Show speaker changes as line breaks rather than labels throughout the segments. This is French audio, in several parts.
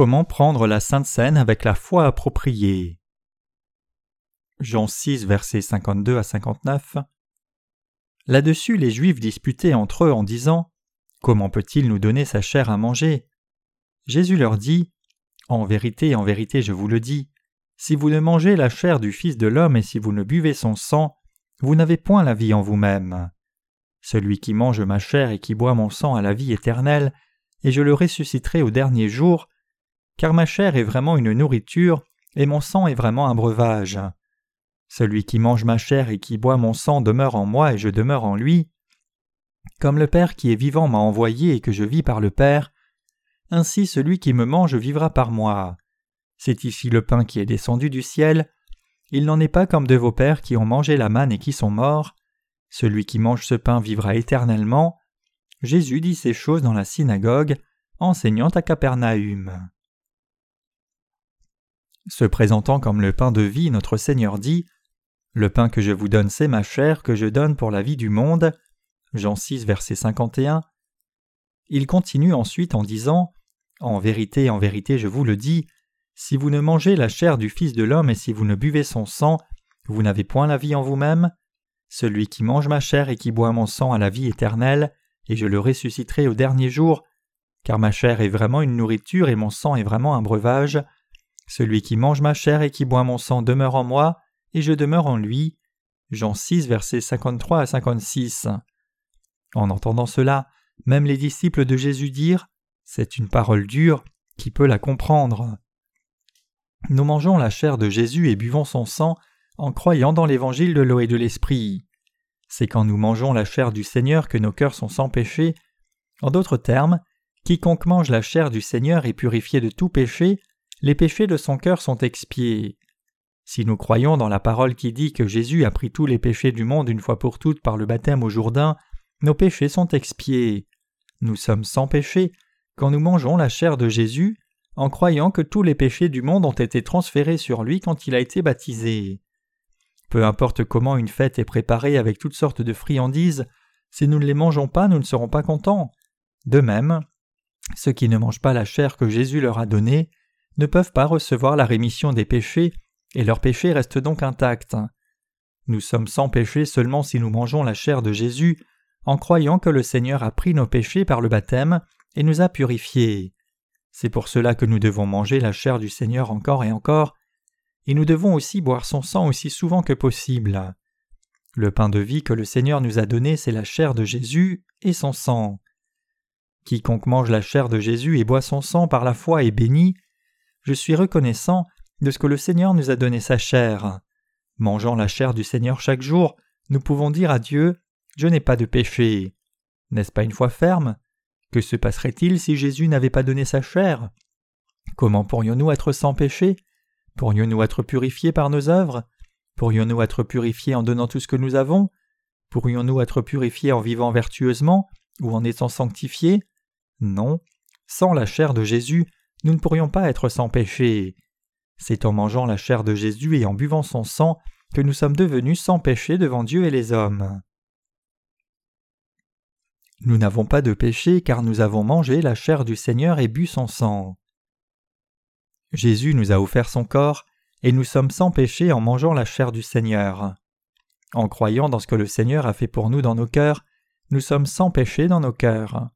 Comment prendre la Sainte Seine avec la foi appropriée Jean 6, versets 52 à 59. Là-dessus, les Juifs disputaient entre eux en disant Comment peut-il nous donner sa chair à manger? Jésus leur dit En vérité, en vérité, je vous le dis, si vous ne mangez la chair du Fils de l'homme et si vous ne buvez son sang, vous n'avez point la vie en vous-même. Celui qui mange ma chair et qui boit mon sang a la vie éternelle, et je le ressusciterai au dernier jour, car ma chair est vraiment une nourriture, et mon sang est vraiment un breuvage. Celui qui mange ma chair et qui boit mon sang demeure en moi et je demeure en lui. Comme le Père qui est vivant m'a envoyé et que je vis par le Père, ainsi celui qui me mange vivra par moi. C'est ici le pain qui est descendu du ciel. Il n'en est pas comme de vos pères qui ont mangé la manne et qui sont morts. Celui qui mange ce pain vivra éternellement. Jésus dit ces choses dans la synagogue, enseignant à Capernaum. Se présentant comme le pain de vie, notre Seigneur dit Le pain que je vous donne, c'est ma chair que je donne pour la vie du monde. Jean 6, verset 51. Il continue ensuite en disant En vérité, en vérité, je vous le dis, si vous ne mangez la chair du Fils de l'homme et si vous ne buvez son sang, vous n'avez point la vie en vous-même. Celui qui mange ma chair et qui boit mon sang a la vie éternelle, et je le ressusciterai au dernier jour, car ma chair est vraiment une nourriture et mon sang est vraiment un breuvage. Celui qui mange ma chair et qui boit mon sang demeure en moi, et je demeure en lui. Jean 6, versets 53 à 56. En entendant cela, même les disciples de Jésus dirent C'est une parole dure, qui peut la comprendre Nous mangeons la chair de Jésus et buvons son sang en croyant dans l'évangile de l'eau et de l'esprit. C'est quand nous mangeons la chair du Seigneur que nos cœurs sont sans péché. En d'autres termes, quiconque mange la chair du Seigneur est purifié de tout péché, les péchés de son cœur sont expiés. Si nous croyons dans la parole qui dit que Jésus a pris tous les péchés du monde une fois pour toutes par le baptême au Jourdain, nos péchés sont expiés. Nous sommes sans péché quand nous mangeons la chair de Jésus, en croyant que tous les péchés du monde ont été transférés sur lui quand il a été baptisé. Peu importe comment une fête est préparée avec toutes sortes de friandises, si nous ne les mangeons pas, nous ne serons pas contents. De même, ceux qui ne mangent pas la chair que Jésus leur a donnée ne peuvent pas recevoir la rémission des péchés, et leurs péchés restent donc intacts. Nous sommes sans péché seulement si nous mangeons la chair de Jésus, en croyant que le Seigneur a pris nos péchés par le baptême et nous a purifiés. C'est pour cela que nous devons manger la chair du Seigneur encore et encore, et nous devons aussi boire son sang aussi souvent que possible. Le pain de vie que le Seigneur nous a donné, c'est la chair de Jésus et son sang. Quiconque mange la chair de Jésus et boit son sang par la foi est béni, je suis reconnaissant de ce que le Seigneur nous a donné sa chair. Mangeant la chair du Seigneur chaque jour, nous pouvons dire à Dieu Je n'ai pas de péché. N'est-ce pas une foi ferme? Que se passerait-il si Jésus n'avait pas donné sa chair? Comment pourrions-nous être sans péché? Pourrions-nous être purifiés par nos œuvres? Pourrions-nous être purifiés en donnant tout ce que nous avons? Pourrions-nous être purifiés en vivant vertueusement ou en étant sanctifiés? Non. Sans la chair de Jésus, nous ne pourrions pas être sans péché. C'est en mangeant la chair de Jésus et en buvant son sang que nous sommes devenus sans péché devant Dieu et les hommes. Nous n'avons pas de péché car nous avons mangé la chair du Seigneur et bu son sang. Jésus nous a offert son corps et nous sommes sans péché en mangeant la chair du Seigneur. En croyant dans ce que le Seigneur a fait pour nous dans nos cœurs, nous sommes sans péché dans nos cœurs.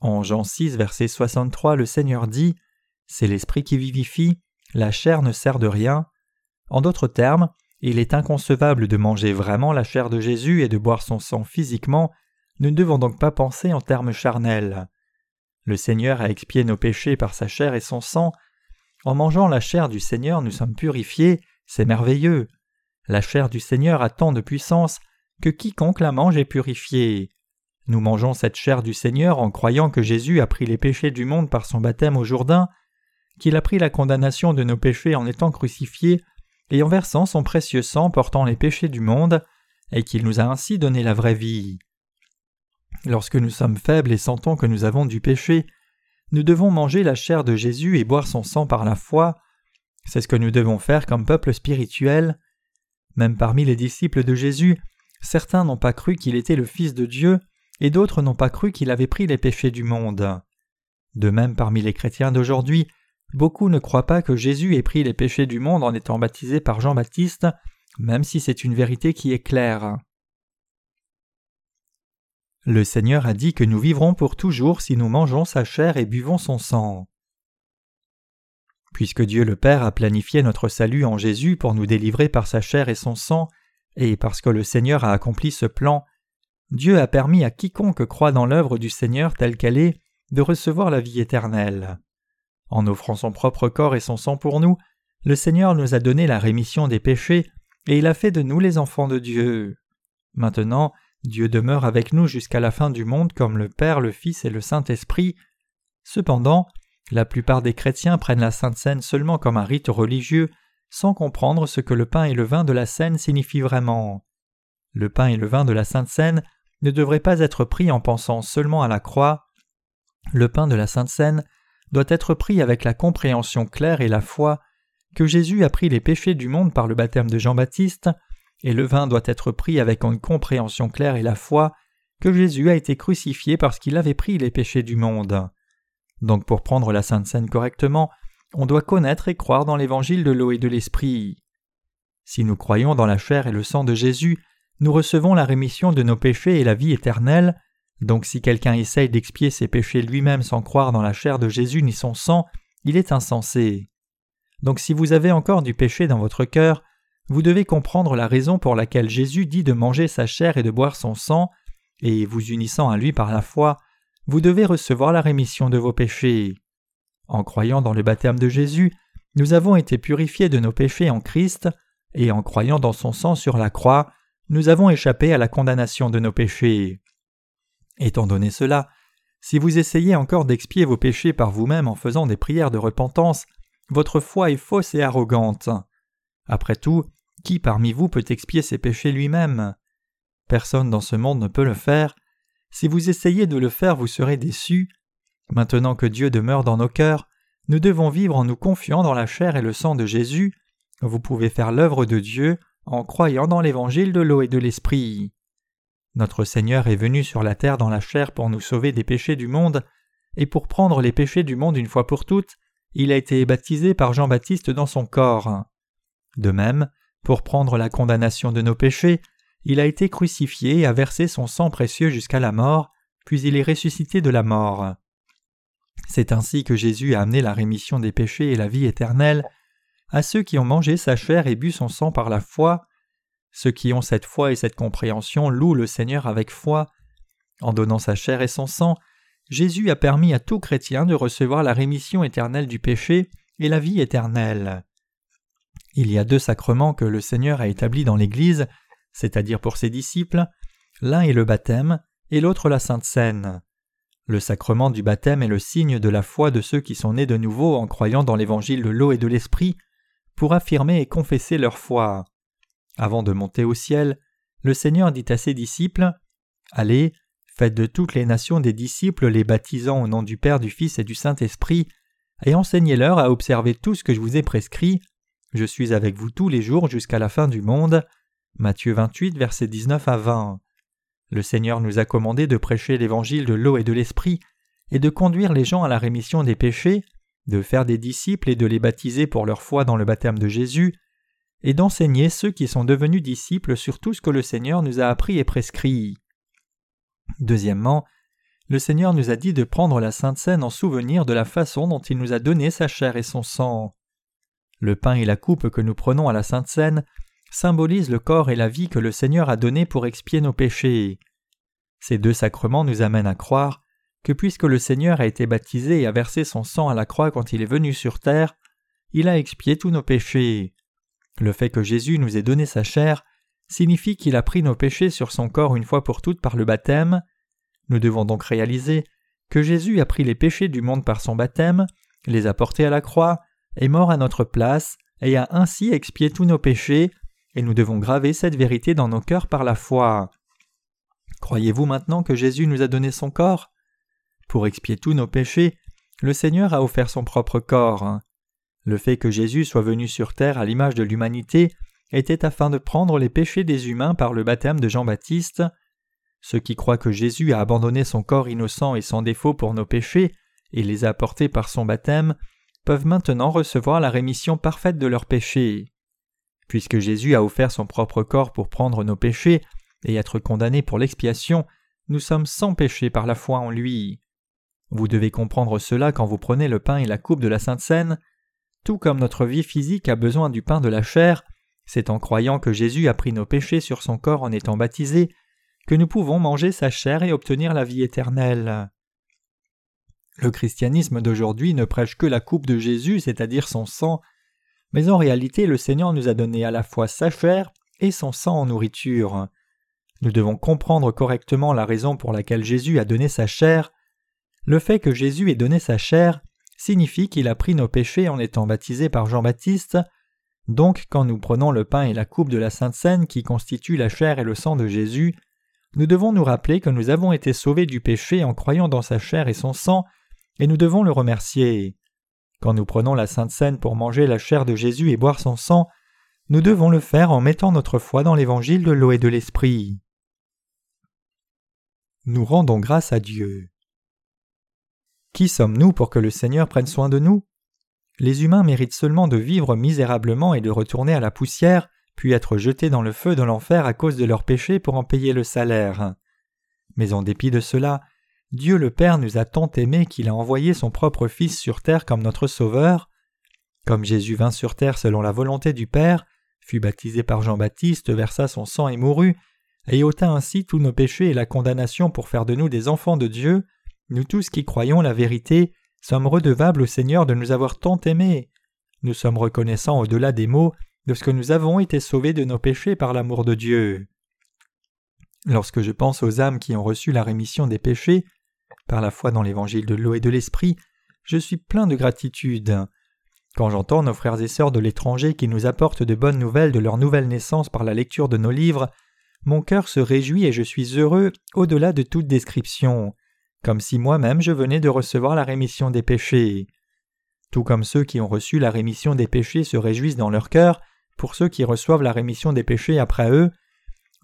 En Jean 6, verset 63, le Seigneur dit c'est l'esprit qui vivifie, la chair ne sert de rien. En d'autres termes, il est inconcevable de manger vraiment la chair de Jésus et de boire son sang physiquement, nous ne devons donc pas penser en termes charnels. Le Seigneur a expié nos péchés par sa chair et son sang. En mangeant la chair du Seigneur, nous sommes purifiés, c'est merveilleux. La chair du Seigneur a tant de puissance que quiconque la mange est purifié. Nous mangeons cette chair du Seigneur en croyant que Jésus a pris les péchés du monde par son baptême au Jourdain, qu'il a pris la condamnation de nos péchés en étant crucifié et en versant son précieux sang portant les péchés du monde, et qu'il nous a ainsi donné la vraie vie. Lorsque nous sommes faibles et sentons que nous avons du péché, nous devons manger la chair de Jésus et boire son sang par la foi. C'est ce que nous devons faire comme peuple spirituel. Même parmi les disciples de Jésus, certains n'ont pas cru qu'il était le Fils de Dieu, et d'autres n'ont pas cru qu'il avait pris les péchés du monde. De même parmi les chrétiens d'aujourd'hui, beaucoup ne croient pas que Jésus ait pris les péchés du monde en étant baptisé par Jean-Baptiste, même si c'est une vérité qui est claire. Le Seigneur a dit que nous vivrons pour toujours si nous mangeons sa chair et buvons son sang. Puisque Dieu le Père a planifié notre salut en Jésus pour nous délivrer par sa chair et son sang, et parce que le Seigneur a accompli ce plan, Dieu a permis à quiconque croit dans l'œuvre du Seigneur telle qu'elle est de recevoir la vie éternelle. En offrant son propre corps et son sang pour nous, le Seigneur nous a donné la rémission des péchés, et il a fait de nous les enfants de Dieu. Maintenant, Dieu demeure avec nous jusqu'à la fin du monde comme le Père, le Fils et le Saint-Esprit. Cependant, la plupart des chrétiens prennent la Sainte Seine seulement comme un rite religieux, sans comprendre ce que le pain et le vin de la Seine signifient vraiment. Le pain et le vin de la Sainte Seine ne devraient pas être pris en pensant seulement à la croix. Le pain de la Sainte Seine doit être pris avec la compréhension claire et la foi que Jésus a pris les péchés du monde par le baptême de Jean-Baptiste, et le vin doit être pris avec une compréhension claire et la foi que Jésus a été crucifié parce qu'il avait pris les péchés du monde. Donc pour prendre la Sainte Seine correctement, on doit connaître et croire dans l'évangile de l'eau et de l'esprit. Si nous croyons dans la chair et le sang de Jésus, nous recevons la rémission de nos péchés et la vie éternelle, donc si quelqu'un essaye d'expier ses péchés lui-même sans croire dans la chair de Jésus ni son sang, il est insensé. Donc si vous avez encore du péché dans votre cœur, vous devez comprendre la raison pour laquelle Jésus dit de manger sa chair et de boire son sang, et vous unissant à lui par la foi, vous devez recevoir la rémission de vos péchés. En croyant dans le baptême de Jésus, nous avons été purifiés de nos péchés en Christ, et en croyant dans son sang sur la croix, nous avons échappé à la condamnation de nos péchés. Étant donné cela, si vous essayez encore d'expier vos péchés par vous-même en faisant des prières de repentance, votre foi est fausse et arrogante. Après tout, qui parmi vous peut expier ses péchés lui-même? Personne dans ce monde ne peut le faire, si vous essayez de le faire, vous serez déçus. Maintenant que Dieu demeure dans nos cœurs, nous devons vivre en nous confiant dans la chair et le sang de Jésus. Vous pouvez faire l'œuvre de Dieu en croyant dans l'évangile de l'eau et de l'esprit. Notre Seigneur est venu sur la terre dans la chair pour nous sauver des péchés du monde, et pour prendre les péchés du monde une fois pour toutes, il a été baptisé par Jean-Baptiste dans son corps. De même, pour prendre la condamnation de nos péchés, il a été crucifié et a versé son sang précieux jusqu'à la mort, puis il est ressuscité de la mort. C'est ainsi que Jésus a amené la rémission des péchés et la vie éternelle à ceux qui ont mangé sa chair et bu son sang par la foi. Ceux qui ont cette foi et cette compréhension louent le Seigneur avec foi. En donnant sa chair et son sang, Jésus a permis à tout chrétien de recevoir la rémission éternelle du péché et la vie éternelle. Il y a deux sacrements que le Seigneur a établis dans l'Église c'est-à-dire pour ses disciples, l'un est le baptême et l'autre la Sainte Seine. Le sacrement du baptême est le signe de la foi de ceux qui sont nés de nouveau en croyant dans l'évangile de l'eau et de l'esprit, pour affirmer et confesser leur foi. Avant de monter au ciel, le Seigneur dit à ses disciples Allez, faites de toutes les nations des disciples les baptisant au nom du Père, du Fils et du Saint-Esprit, et enseignez-leur à observer tout ce que je vous ai prescrit. Je suis avec vous tous les jours jusqu'à la fin du monde. Matthieu 28, versets 19 à 20. Le Seigneur nous a commandé de prêcher l'évangile de l'eau et de l'esprit, et de conduire les gens à la rémission des péchés, de faire des disciples et de les baptiser pour leur foi dans le baptême de Jésus, et d'enseigner ceux qui sont devenus disciples sur tout ce que le Seigneur nous a appris et prescrit. Deuxièmement, le Seigneur nous a dit de prendre la Sainte Seine en souvenir de la façon dont il nous a donné sa chair et son sang. Le pain et la coupe que nous prenons à la Sainte Seine symbolise le corps et la vie que le Seigneur a donné pour expier nos péchés. Ces deux sacrements nous amènent à croire que puisque le Seigneur a été baptisé et a versé son sang à la croix quand il est venu sur terre, il a expié tous nos péchés. Le fait que Jésus nous ait donné sa chair signifie qu'il a pris nos péchés sur son corps une fois pour toutes par le baptême. Nous devons donc réaliser que Jésus a pris les péchés du monde par son baptême, les a portés à la croix, est mort à notre place, et a ainsi expié tous nos péchés, et nous devons graver cette vérité dans nos cœurs par la foi. Croyez-vous maintenant que Jésus nous a donné son corps? Pour expier tous nos péchés, le Seigneur a offert son propre corps. Le fait que Jésus soit venu sur terre à l'image de l'humanité était afin de prendre les péchés des humains par le baptême de Jean-Baptiste. Ceux qui croient que Jésus a abandonné son corps innocent et sans défaut pour nos péchés et les a portés par son baptême peuvent maintenant recevoir la rémission parfaite de leurs péchés. Puisque Jésus a offert son propre corps pour prendre nos péchés et être condamné pour l'expiation, nous sommes sans péché par la foi en lui. Vous devez comprendre cela quand vous prenez le pain et la coupe de la Sainte Seine. Tout comme notre vie physique a besoin du pain de la chair, c'est en croyant que Jésus a pris nos péchés sur son corps en étant baptisé que nous pouvons manger sa chair et obtenir la vie éternelle. Le christianisme d'aujourd'hui ne prêche que la coupe de Jésus, c'est-à-dire son sang, mais en réalité le Seigneur nous a donné à la fois sa chair et son sang en nourriture. Nous devons comprendre correctement la raison pour laquelle Jésus a donné sa chair. Le fait que Jésus ait donné sa chair signifie qu'il a pris nos péchés en étant baptisé par Jean-Baptiste. Donc quand nous prenons le pain et la coupe de la Sainte Seine qui constituent la chair et le sang de Jésus, nous devons nous rappeler que nous avons été sauvés du péché en croyant dans sa chair et son sang, et nous devons le remercier. Quand nous prenons la Sainte Seine pour manger la chair de Jésus et boire son sang, nous devons le faire en mettant notre foi dans l'évangile de l'eau et de l'esprit. Nous rendons grâce à Dieu. Qui sommes-nous pour que le Seigneur prenne soin de nous? Les humains méritent seulement de vivre misérablement et de retourner à la poussière, puis être jetés dans le feu de l'enfer à cause de leurs péchés pour en payer le salaire. Mais en dépit de cela, Dieu le Père nous a tant aimés qu'il a envoyé son propre Fils sur terre comme notre Sauveur. Comme Jésus vint sur terre selon la volonté du Père, fut baptisé par Jean-Baptiste, versa son sang et mourut, et ôta ainsi tous nos péchés et la condamnation pour faire de nous des enfants de Dieu, nous tous qui croyons la vérité sommes redevables au Seigneur de nous avoir tant aimés. Nous sommes reconnaissants au-delà des mots de ce que nous avons été sauvés de nos péchés par l'amour de Dieu. Lorsque je pense aux âmes qui ont reçu la rémission des péchés, par la foi dans l'évangile de l'eau et de l'esprit, je suis plein de gratitude. Quand j'entends nos frères et sœurs de l'étranger qui nous apportent de bonnes nouvelles de leur nouvelle naissance par la lecture de nos livres, mon cœur se réjouit et je suis heureux au-delà de toute description, comme si moi-même je venais de recevoir la rémission des péchés. Tout comme ceux qui ont reçu la rémission des péchés se réjouissent dans leur cœur, pour ceux qui reçoivent la rémission des péchés après eux,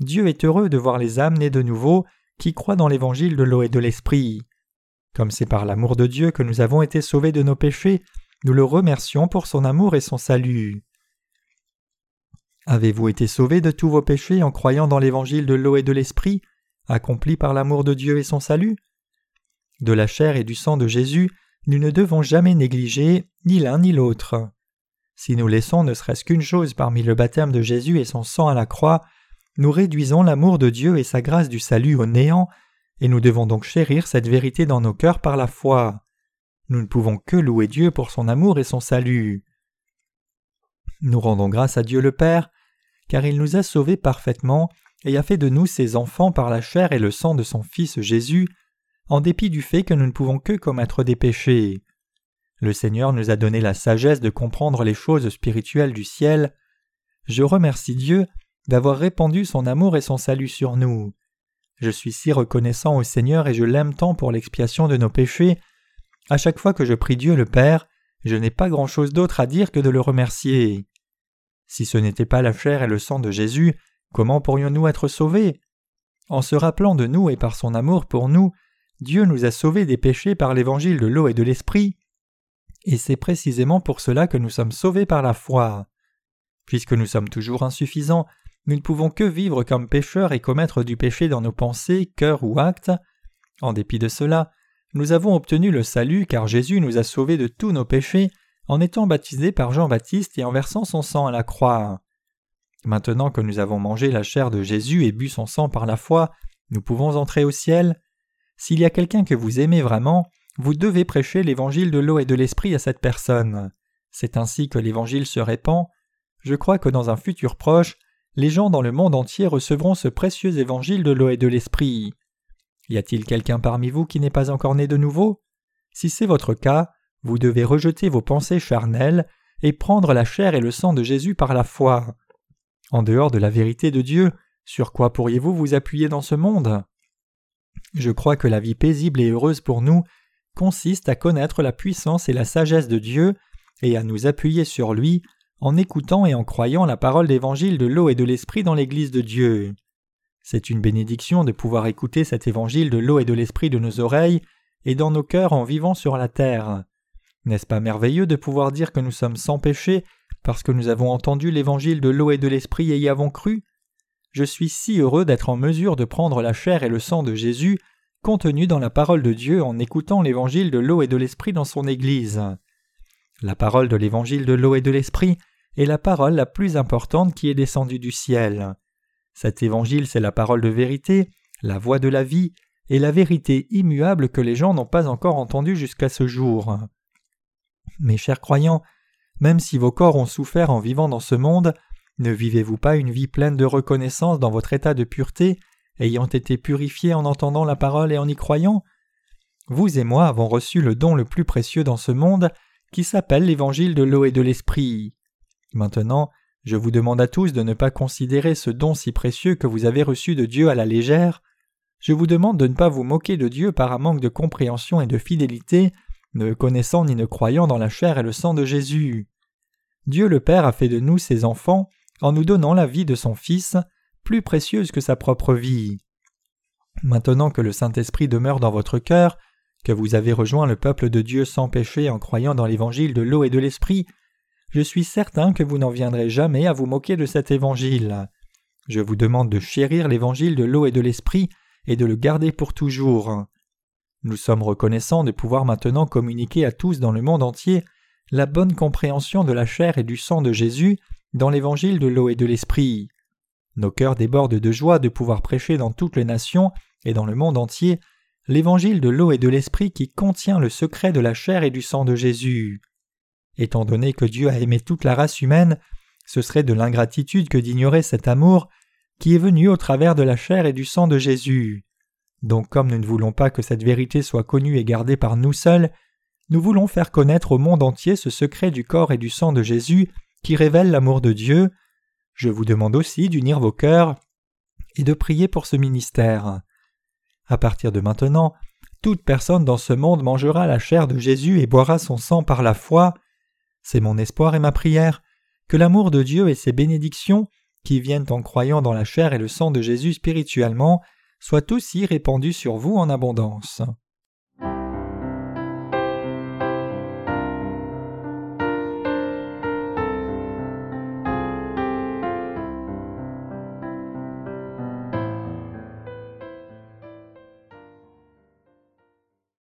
Dieu est heureux de voir les âmes nées de nouveau qui croient dans l'évangile de l'eau et de l'esprit. Comme c'est par l'amour de Dieu que nous avons été sauvés de nos péchés, nous le remercions pour son amour et son salut. Avez-vous été sauvés de tous vos péchés en croyant dans l'évangile de l'eau et de l'esprit, accompli par l'amour de Dieu et son salut? De la chair et du sang de Jésus, nous ne devons jamais négliger ni l'un ni l'autre. Si nous laissons ne serait-ce qu'une chose parmi le baptême de Jésus et son sang à la croix, nous réduisons l'amour de Dieu et sa grâce du salut au néant, et nous devons donc chérir cette vérité dans nos cœurs par la foi. Nous ne pouvons que louer Dieu pour son amour et son salut. Nous rendons grâce à Dieu le Père, car il nous a sauvés parfaitement et a fait de nous ses enfants par la chair et le sang de son Fils Jésus, en dépit du fait que nous ne pouvons que commettre des péchés. Le Seigneur nous a donné la sagesse de comprendre les choses spirituelles du ciel. Je remercie Dieu d'avoir répandu son amour et son salut sur nous. Je suis si reconnaissant au Seigneur et je l'aime tant pour l'expiation de nos péchés. À chaque fois que je prie Dieu le Père, je n'ai pas grand-chose d'autre à dire que de le remercier. Si ce n'était pas la chair et le sang de Jésus, comment pourrions-nous être sauvés? En se rappelant de nous et par son amour pour nous, Dieu nous a sauvés des péchés par l'évangile de l'eau et de l'esprit, et c'est précisément pour cela que nous sommes sauvés par la foi. Puisque nous sommes toujours insuffisants, nous ne pouvons que vivre comme pécheurs et commettre du péché dans nos pensées, cœurs ou actes. En dépit de cela, nous avons obtenu le salut car Jésus nous a sauvés de tous nos péchés en étant baptisés par Jean-Baptiste et en versant son sang à la croix. Maintenant que nous avons mangé la chair de Jésus et bu son sang par la foi, nous pouvons entrer au ciel. S'il y a quelqu'un que vous aimez vraiment, vous devez prêcher l'évangile de l'eau et de l'esprit à cette personne. C'est ainsi que l'évangile se répand. Je crois que dans un futur proche, les gens dans le monde entier recevront ce précieux évangile de l'eau et de l'esprit. Y a-t-il quelqu'un parmi vous qui n'est pas encore né de nouveau? Si c'est votre cas, vous devez rejeter vos pensées charnelles et prendre la chair et le sang de Jésus par la foi. En dehors de la vérité de Dieu, sur quoi pourriez-vous vous appuyer dans ce monde? Je crois que la vie paisible et heureuse pour nous consiste à connaître la puissance et la sagesse de Dieu et à nous appuyer sur lui en écoutant et en croyant la parole d'évangile de l'eau et de l'esprit dans l'Église de Dieu. C'est une bénédiction de pouvoir écouter cet évangile de l'eau et de l'esprit de nos oreilles et dans nos cœurs en vivant sur la terre. N'est-ce pas merveilleux de pouvoir dire que nous sommes sans péché parce que nous avons entendu l'évangile de l'eau et de l'esprit et y avons cru? Je suis si heureux d'être en mesure de prendre la chair et le sang de Jésus contenu dans la parole de Dieu en écoutant l'évangile de l'eau et de l'esprit dans son Église. La parole de l'évangile de l'eau et de l'esprit est la parole la plus importante qui est descendue du ciel. Cet évangile c'est la parole de vérité, la voie de la vie, et la vérité immuable que les gens n'ont pas encore entendue jusqu'à ce jour. Mes chers croyants, même si vos corps ont souffert en vivant dans ce monde, ne vivez-vous pas une vie pleine de reconnaissance dans votre état de pureté, ayant été purifiés en entendant la parole et en y croyant? Vous et moi avons reçu le don le plus précieux dans ce monde, qui s'appelle l'évangile de l'eau et de l'esprit. Maintenant, je vous demande à tous de ne pas considérer ce don si précieux que vous avez reçu de Dieu à la légère. Je vous demande de ne pas vous moquer de Dieu par un manque de compréhension et de fidélité, ne connaissant ni ne croyant dans la chair et le sang de Jésus. Dieu le Père a fait de nous ses enfants en nous donnant la vie de son Fils, plus précieuse que sa propre vie. Maintenant que le Saint-Esprit demeure dans votre cœur, que vous avez rejoint le peuple de Dieu sans péché en croyant dans l'évangile de l'eau et de l'esprit, je suis certain que vous n'en viendrez jamais à vous moquer de cet évangile. Je vous demande de chérir l'évangile de l'eau et de l'esprit et de le garder pour toujours. Nous sommes reconnaissants de pouvoir maintenant communiquer à tous dans le monde entier la bonne compréhension de la chair et du sang de Jésus dans l'évangile de l'eau et de l'esprit. Nos cœurs débordent de joie de pouvoir prêcher dans toutes les nations et dans le monde entier l'évangile de l'eau et de l'esprit qui contient le secret de la chair et du sang de Jésus. Étant donné que Dieu a aimé toute la race humaine, ce serait de l'ingratitude que d'ignorer cet amour qui est venu au travers de la chair et du sang de Jésus. Donc comme nous ne voulons pas que cette vérité soit connue et gardée par nous seuls, nous voulons faire connaître au monde entier ce secret du corps et du sang de Jésus qui révèle l'amour de Dieu. Je vous demande aussi d'unir vos cœurs et de prier pour ce ministère. À partir de maintenant, toute personne dans ce monde mangera la chair de Jésus et boira son sang par la foi. C'est mon espoir et ma prière que l'amour de Dieu et ses bénédictions, qui viennent en croyant dans la chair et le sang de Jésus spirituellement, soient aussi répandus sur vous en abondance.